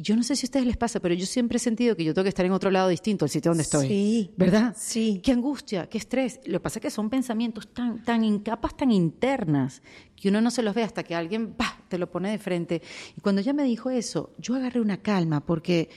yo no sé si a ustedes les pasa, pero yo siempre he sentido que yo tengo que estar en otro lado distinto al sitio donde estoy. Sí. ¿Verdad? Sí. Qué angustia, qué estrés. Lo que pasa es que son pensamientos tan, tan en capas tan internas que uno no se los ve hasta que alguien ¡pah! te lo pone de frente. Y cuando ella me dijo eso, yo agarré una calma porque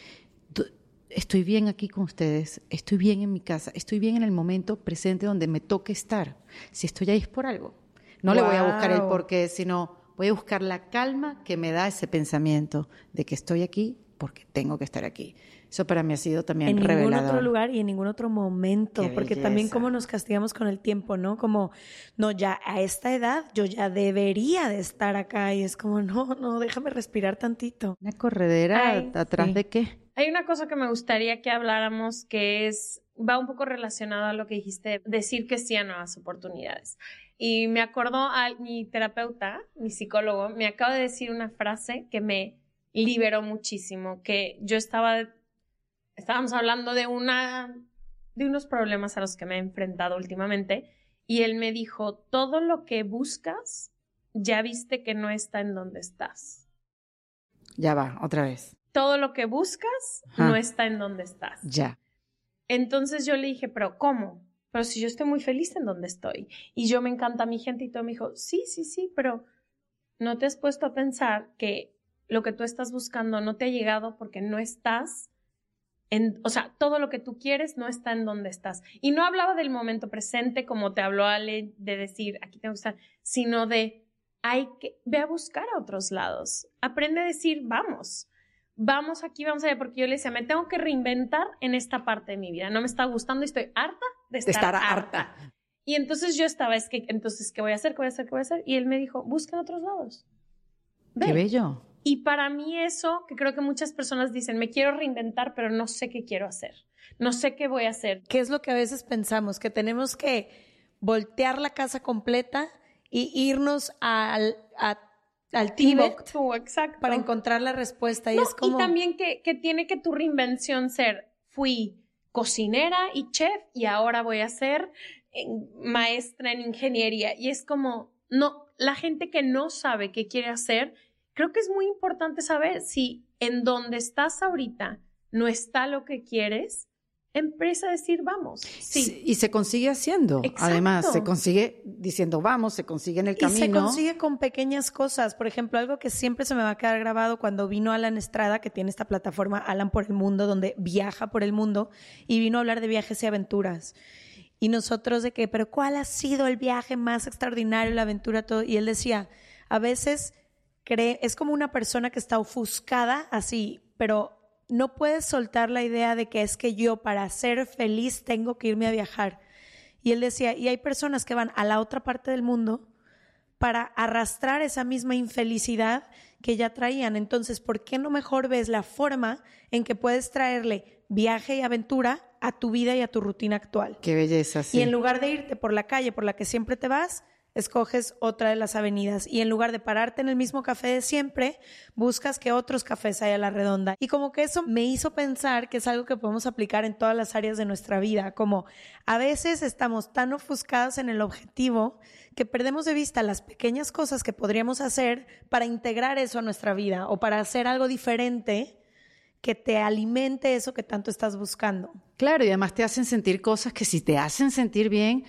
estoy bien aquí con ustedes, estoy bien en mi casa, estoy bien en el momento presente donde me toque estar. Si estoy ahí es por algo. No le voy a buscar el porqué, sino voy a buscar la calma que me da ese pensamiento de que estoy aquí porque tengo que estar aquí. Eso para mí ha sido también en ningún revelador. otro lugar y en ningún otro momento, Qué porque también como nos castigamos con el tiempo, ¿no? Como, no, ya a esta edad yo ya debería de estar acá y es como, no, no, déjame respirar tantito. Una corredera Ay, atrás sí. de qué? Hay una cosa que me gustaría que habláramos que es, va un poco relacionado a lo que dijiste, decir que sí a nuevas oportunidades. Y me acordó a mi terapeuta, mi psicólogo, me acaba de decir una frase que me liberó muchísimo, que yo estaba, estábamos hablando de una, de unos problemas a los que me he enfrentado últimamente, y él me dijo, todo lo que buscas, ya viste que no está en donde estás. Ya va, otra vez. Todo lo que buscas, Ajá. no está en donde estás. Ya. Entonces yo le dije, pero ¿cómo? Pero si yo estoy muy feliz en donde estoy y yo me encanta mi gente y todo me dijo, sí, sí, sí, pero no te has puesto a pensar que lo que tú estás buscando no te ha llegado porque no estás en, o sea, todo lo que tú quieres no está en donde estás. Y no hablaba del momento presente como te habló Ale de decir, aquí tengo que estar, sino de, hay que, ve a buscar a otros lados. Aprende a decir, vamos vamos aquí, vamos allá, porque yo le decía, me tengo que reinventar en esta parte de mi vida. No me está gustando y estoy harta de estar, estar harta. harta. Y entonces yo estaba, es que, entonces, ¿qué voy a hacer? ¿Qué voy a hacer? ¿Qué voy a hacer? Y él me dijo, busca en otros lados. Ve. Qué bello. Y para mí eso, que creo que muchas personas dicen, me quiero reinventar, pero no sé qué quiero hacer. No sé qué voy a hacer. ¿Qué es lo que a veces pensamos? Que tenemos que voltear la casa completa y irnos al, al Tíbet para encontrar la respuesta. Y, es como... y también que, que tiene que tu reinvención ser, fui cocinera y chef y ahora voy a ser eh, maestra en ingeniería. Y es como, no, la gente que no sabe qué quiere hacer, creo que es muy importante saber si en donde estás ahorita no está lo que quieres, empresa a decir vamos. Sí. Y se consigue haciendo. Además, se consigue diciendo vamos, se consigue en el camino. Se consigue con pequeñas cosas. Por ejemplo, algo que siempre se me va a quedar grabado cuando vino Alan Estrada, que tiene esta plataforma Alan por el Mundo, donde viaja por el mundo y vino a hablar de viajes y aventuras. Y nosotros de que, pero ¿cuál ha sido el viaje más extraordinario, la aventura, todo? Y él decía, a veces cree, es como una persona que está ofuscada así, pero no puedes soltar la idea de que es que yo para ser feliz tengo que irme a viajar. Y él decía, y hay personas que van a la otra parte del mundo para arrastrar esa misma infelicidad que ya traían. Entonces, ¿por qué no mejor ves la forma en que puedes traerle viaje y aventura a tu vida y a tu rutina actual? Qué belleza, sí. Y en lugar de irte por la calle por la que siempre te vas, escoges otra de las avenidas y en lugar de pararte en el mismo café de siempre, buscas que otros cafés haya a la redonda. Y como que eso me hizo pensar que es algo que podemos aplicar en todas las áreas de nuestra vida, como a veces estamos tan ofuscados en el objetivo que perdemos de vista las pequeñas cosas que podríamos hacer para integrar eso a nuestra vida o para hacer algo diferente que te alimente eso que tanto estás buscando. Claro, y además te hacen sentir cosas que si te hacen sentir bien,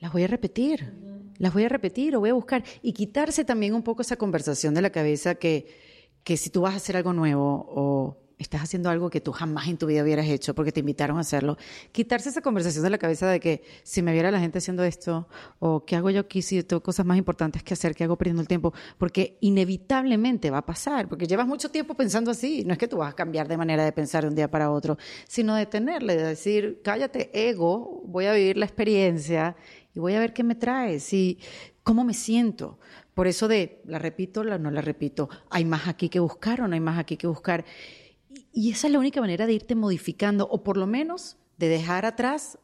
las voy a repetir, las voy a repetir o voy a buscar. Y quitarse también un poco esa conversación de la cabeza que, que si tú vas a hacer algo nuevo o estás haciendo algo que tú jamás en tu vida hubieras hecho porque te invitaron a hacerlo, quitarse esa conversación de la cabeza de que si me viera la gente haciendo esto o qué hago yo aquí si tengo cosas más importantes que hacer, qué hago perdiendo el tiempo, porque inevitablemente va a pasar, porque llevas mucho tiempo pensando así, no es que tú vas a cambiar de manera de pensar de un día para otro, sino de tenerle, de decir, cállate ego, voy a vivir la experiencia y voy a ver qué me trae, si, cómo me siento. Por eso de, la repito, la, no la repito, hay más aquí que buscar o no hay más aquí que buscar. Y, y esa es la única manera de irte modificando, o por lo menos de dejar atrás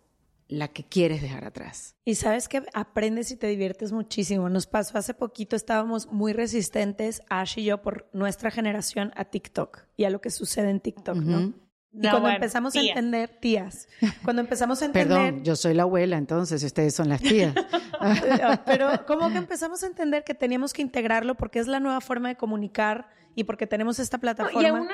la que quieres dejar atrás. Y sabes que aprendes y te diviertes muchísimo. Nos pasó hace poquito, estábamos muy resistentes, Ash y yo, por nuestra generación, a TikTok y a lo que sucede en TikTok, ¿no? Y cuando empezamos a entender, tías, cuando empezamos a entender... Perdón, yo soy la abuela, entonces ustedes son las tías. Pero como que empezamos a entender que teníamos que integrarlo porque es la nueva forma de comunicar y porque tenemos esta plataforma. y aún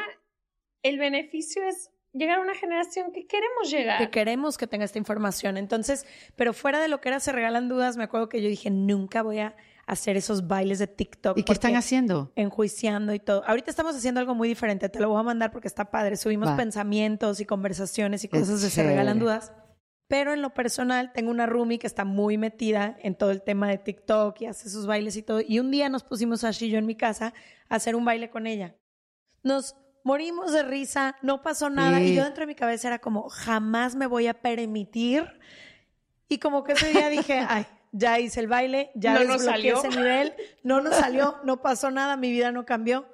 el beneficio es llegar a una generación que queremos llegar. Que queremos que tenga esta información. Entonces, pero fuera de lo que era Se Regalan Dudas, me acuerdo que yo dije, nunca voy a hacer esos bailes de TikTok. ¿Y qué están haciendo? Enjuiciando y todo. Ahorita estamos haciendo algo muy diferente, te lo voy a mandar porque está padre. Subimos pensamientos y conversaciones y cosas de Se Regalan Dudas. Pero en lo personal, tengo una roomie que está muy metida en todo el tema de TikTok y hace sus bailes y todo. Y un día nos pusimos Ash y yo en mi casa a hacer un baile con ella. Nos morimos de risa, no pasó nada. Y yo dentro de mi cabeza era como, jamás me voy a permitir. Y como que ese día dije, ay, ya hice el baile, ya no desbloqueé ese nivel, no nos salió, no pasó nada, mi vida no cambió.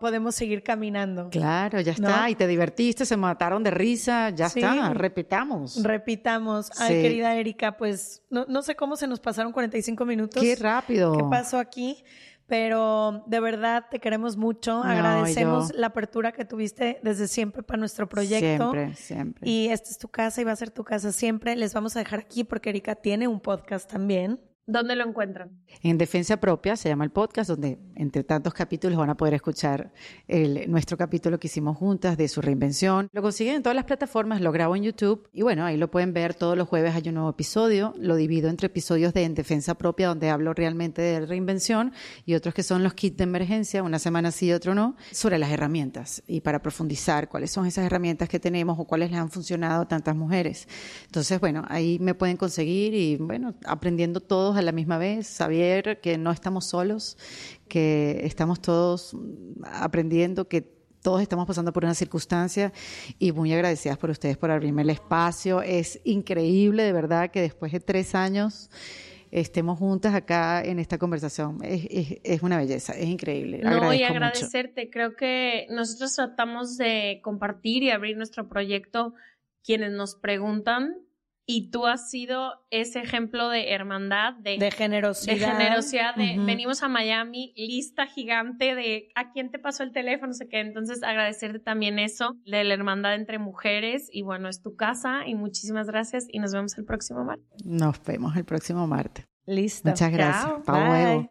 podemos seguir caminando. Claro, ya está. Y te divertiste, se mataron de risa, ya está. Repitamos. Repitamos. Ay, querida Erika, pues no, no sé cómo se nos pasaron 45 minutos. Qué rápido. ¿Qué pasó aquí? Pero de verdad te queremos mucho. Agradecemos la apertura que tuviste desde siempre para nuestro proyecto. Siempre, siempre. Y esta es tu casa y va a ser tu casa siempre. Les vamos a dejar aquí porque Erika tiene un podcast también. ¿Dónde lo encuentran? En Defensa Propia se llama el podcast, donde entre tantos capítulos van a poder escuchar el, nuestro capítulo que hicimos juntas de su reinvención. Lo consiguen en todas las plataformas, lo grabo en YouTube y bueno, ahí lo pueden ver todos los jueves hay un nuevo episodio. Lo divido entre episodios de En Defensa Propia, donde hablo realmente de reinvención y otros que son los kits de emergencia, una semana sí y otro no, sobre las herramientas y para profundizar cuáles son esas herramientas que tenemos o cuáles les han funcionado a tantas mujeres. Entonces, bueno, ahí me pueden conseguir y bueno, aprendiendo todos a la misma vez, saber que no estamos solos, que estamos todos aprendiendo, que todos estamos pasando por una circunstancia y muy agradecidas por ustedes por abrirme el espacio. Es increíble, de verdad, que después de tres años estemos juntas acá en esta conversación. Es, es, es una belleza, es increíble. No, Agradezco y mucho. agradecerte. Creo que nosotros tratamos de compartir y abrir nuestro proyecto quienes nos preguntan y tú has sido ese ejemplo de hermandad, de, De generosidad. de generosidad, de venimos a Miami, lista gigante de a quién te pasó el teléfono, no sé qué. Entonces, agradecerte también eso, de la hermandad entre mujeres. Y bueno, es tu casa y muchísimas gracias y nos vemos el próximo martes. Nos vemos el próximo martes. Listo. Muchas gracias. Chao. Pa' Bye. huevo.